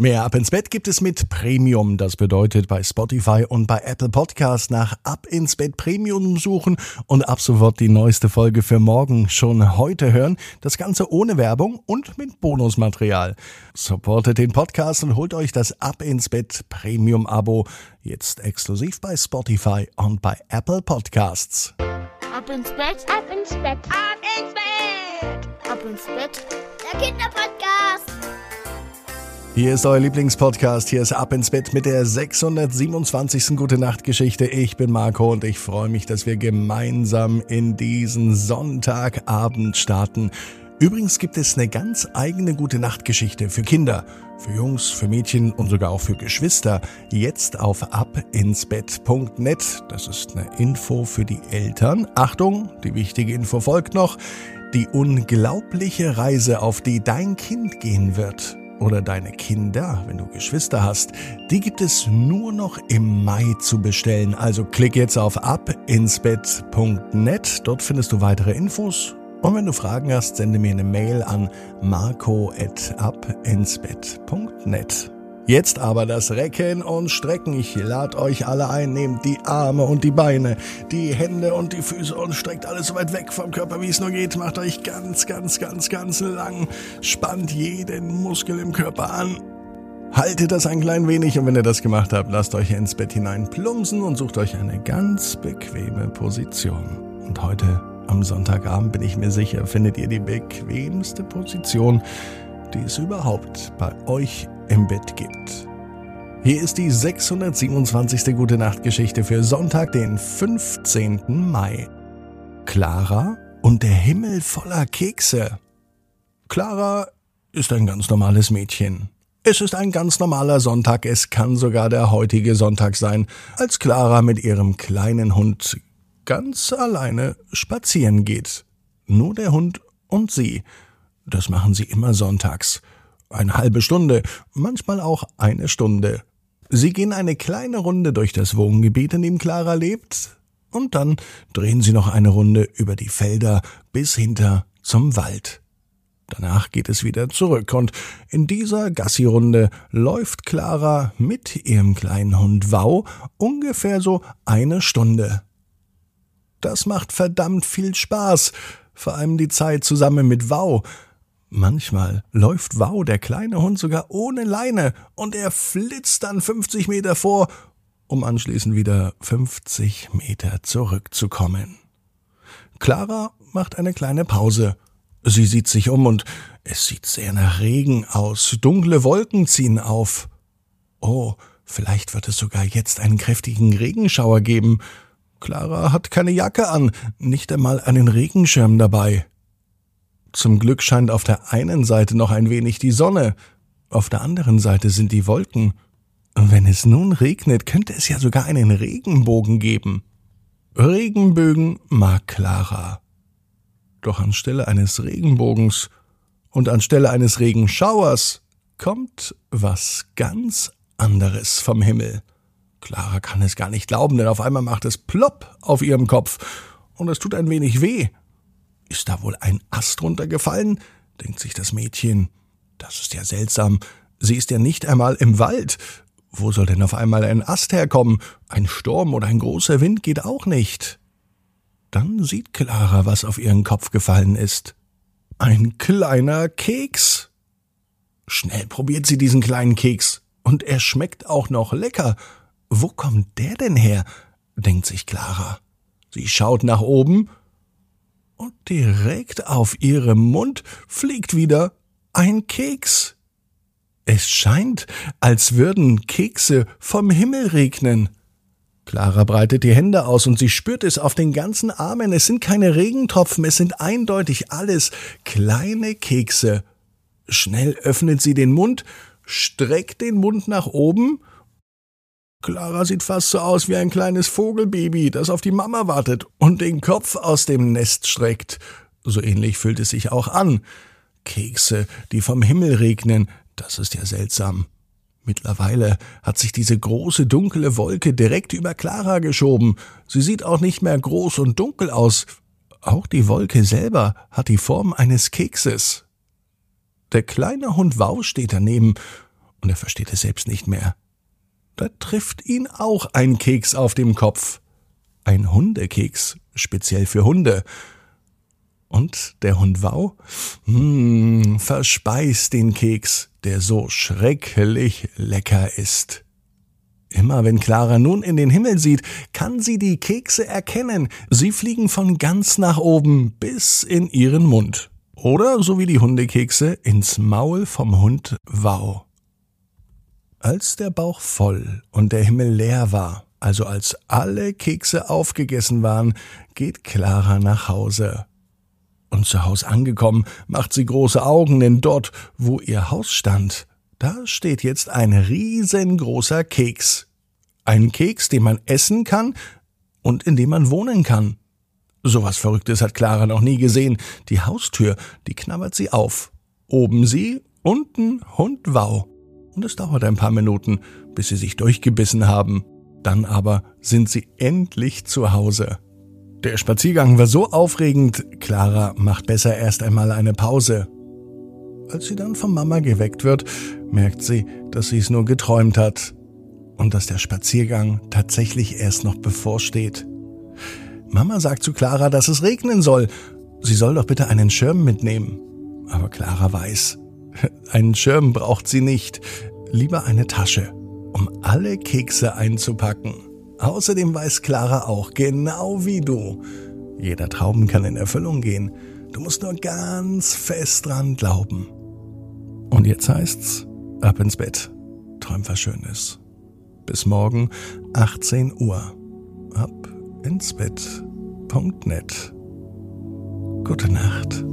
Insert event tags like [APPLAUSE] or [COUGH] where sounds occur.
Mehr Ab ins Bett gibt es mit Premium. Das bedeutet bei Spotify und bei Apple Podcast nach Ab ins Bett Premium suchen und ab sofort die neueste Folge für morgen schon heute hören. Das Ganze ohne Werbung und mit Bonusmaterial. Supportet den Podcast und holt euch das Ab ins Bett Premium Abo jetzt exklusiv bei Spotify und bei Apple Podcasts. Ab ins Bett, ab ins Bett, ab ins Bett, ab ins Bett, der Kinderpodcast. Hier ist euer Lieblingspodcast. Hier ist Ab ins Bett mit der 627. Gute Nacht Geschichte. Ich bin Marco und ich freue mich, dass wir gemeinsam in diesen Sonntagabend starten. Übrigens gibt es eine ganz eigene Gute Nacht Geschichte für Kinder, für Jungs, für Mädchen und sogar auch für Geschwister. Jetzt auf abinsbett.net. Das ist eine Info für die Eltern. Achtung, die wichtige Info folgt noch. Die unglaubliche Reise, auf die dein Kind gehen wird oder deine Kinder, wenn du Geschwister hast, die gibt es nur noch im Mai zu bestellen. Also klick jetzt auf abinsbett.net. Dort findest du weitere Infos. Und wenn du Fragen hast, sende mir eine Mail an marco.abinsbett.net. Jetzt aber das Recken und Strecken. Ich lade euch alle ein. Nehmt die Arme und die Beine, die Hände und die Füße und streckt alles so weit weg vom Körper, wie es nur geht. Macht euch ganz, ganz, ganz, ganz lang. Spannt jeden Muskel im Körper an. Haltet das ein klein wenig und wenn ihr das gemacht habt, lasst euch ins Bett hinein plumpsen und sucht euch eine ganz bequeme Position. Und heute am Sonntagabend bin ich mir sicher, findet ihr die bequemste Position, die es überhaupt bei euch im Bett gibt. Hier ist die 627. Gute Nacht Geschichte für Sonntag, den 15. Mai. Clara und der Himmel voller Kekse. Clara ist ein ganz normales Mädchen. Es ist ein ganz normaler Sonntag, es kann sogar der heutige Sonntag sein, als Clara mit ihrem kleinen Hund ganz alleine spazieren geht. Nur der Hund und sie. Das machen sie immer sonntags. Eine halbe Stunde, manchmal auch eine Stunde. Sie gehen eine kleine Runde durch das Wohngebiet, in dem Clara lebt, und dann drehen sie noch eine Runde über die Felder bis hinter zum Wald. Danach geht es wieder zurück, und in dieser Gassi-Runde läuft Clara mit ihrem kleinen Hund Wau ungefähr so eine Stunde. Das macht verdammt viel Spaß, vor allem die Zeit zusammen mit Wau. Manchmal läuft Wow, der kleine Hund, sogar ohne Leine, und er flitzt dann 50 Meter vor, um anschließend wieder 50 Meter zurückzukommen. Clara macht eine kleine Pause. Sie sieht sich um und es sieht sehr nach Regen aus. Dunkle Wolken ziehen auf. Oh, vielleicht wird es sogar jetzt einen kräftigen Regenschauer geben. Clara hat keine Jacke an, nicht einmal einen Regenschirm dabei. Zum Glück scheint auf der einen Seite noch ein wenig die Sonne, auf der anderen Seite sind die Wolken. Wenn es nun regnet, könnte es ja sogar einen Regenbogen geben. Regenbögen mag Clara. Doch anstelle eines Regenbogens und anstelle eines Regenschauers kommt was ganz anderes vom Himmel. Clara kann es gar nicht glauben, denn auf einmal macht es plopp auf ihrem Kopf und es tut ein wenig weh. Ist da wohl ein Ast runtergefallen? denkt sich das Mädchen. Das ist ja seltsam. Sie ist ja nicht einmal im Wald. Wo soll denn auf einmal ein Ast herkommen? Ein Sturm oder ein großer Wind geht auch nicht. Dann sieht Clara, was auf ihren Kopf gefallen ist. Ein kleiner Keks. Schnell probiert sie diesen kleinen Keks. Und er schmeckt auch noch lecker. Wo kommt der denn her? denkt sich Clara. Sie schaut nach oben und direkt auf ihrem Mund fliegt wieder ein Keks. Es scheint, als würden Kekse vom Himmel regnen. Clara breitet die Hände aus und sie spürt es auf den ganzen Armen. Es sind keine Regentropfen, es sind eindeutig alles kleine Kekse. Schnell öffnet sie den Mund, streckt den Mund nach oben Clara sieht fast so aus wie ein kleines Vogelbaby, das auf die Mama wartet und den Kopf aus dem Nest streckt. So ähnlich fühlt es sich auch an. Kekse, die vom Himmel regnen, das ist ja seltsam. Mittlerweile hat sich diese große dunkle Wolke direkt über Clara geschoben. Sie sieht auch nicht mehr groß und dunkel aus. Auch die Wolke selber hat die Form eines Kekses. Der kleine Hund Wau steht daneben Und er versteht es selbst nicht mehr. Da trifft ihn auch ein Keks auf dem Kopf. Ein Hundekeks, speziell für Hunde. Und der Hund Wau, hm, verspeist den Keks, der so schrecklich lecker ist. Immer wenn Clara nun in den Himmel sieht, kann sie die Kekse erkennen. Sie fliegen von ganz nach oben bis in ihren Mund. Oder, so wie die Hundekekse, ins Maul vom Hund Wow. Als der Bauch voll und der Himmel leer war, also als alle Kekse aufgegessen waren, geht Clara nach Hause. Und zu Haus angekommen, macht sie große Augen, denn dort, wo ihr Haus stand, da steht jetzt ein riesengroßer Keks. Ein Keks, den man essen kann und in dem man wohnen kann. Sowas Verrücktes hat Clara noch nie gesehen. Die Haustür, die knabbert sie auf. Oben sie, unten Hund Wow und es dauert ein paar Minuten, bis sie sich durchgebissen haben. Dann aber sind sie endlich zu Hause. Der Spaziergang war so aufregend, Clara macht besser erst einmal eine Pause. Als sie dann von Mama geweckt wird, merkt sie, dass sie es nur geträumt hat und dass der Spaziergang tatsächlich erst noch bevorsteht. Mama sagt zu Clara, dass es regnen soll. Sie soll doch bitte einen Schirm mitnehmen. Aber Clara weiß, [LAUGHS] einen Schirm braucht sie nicht, lieber eine Tasche, um alle Kekse einzupacken. Außerdem weiß Clara auch, genau wie du, jeder Traum kann in Erfüllung gehen. Du musst nur ganz fest dran glauben. Und jetzt heißt's, ab ins Bett. Träum was Schönes. Bis morgen, 18 Uhr. Ab ins Bett.net. Gute Nacht.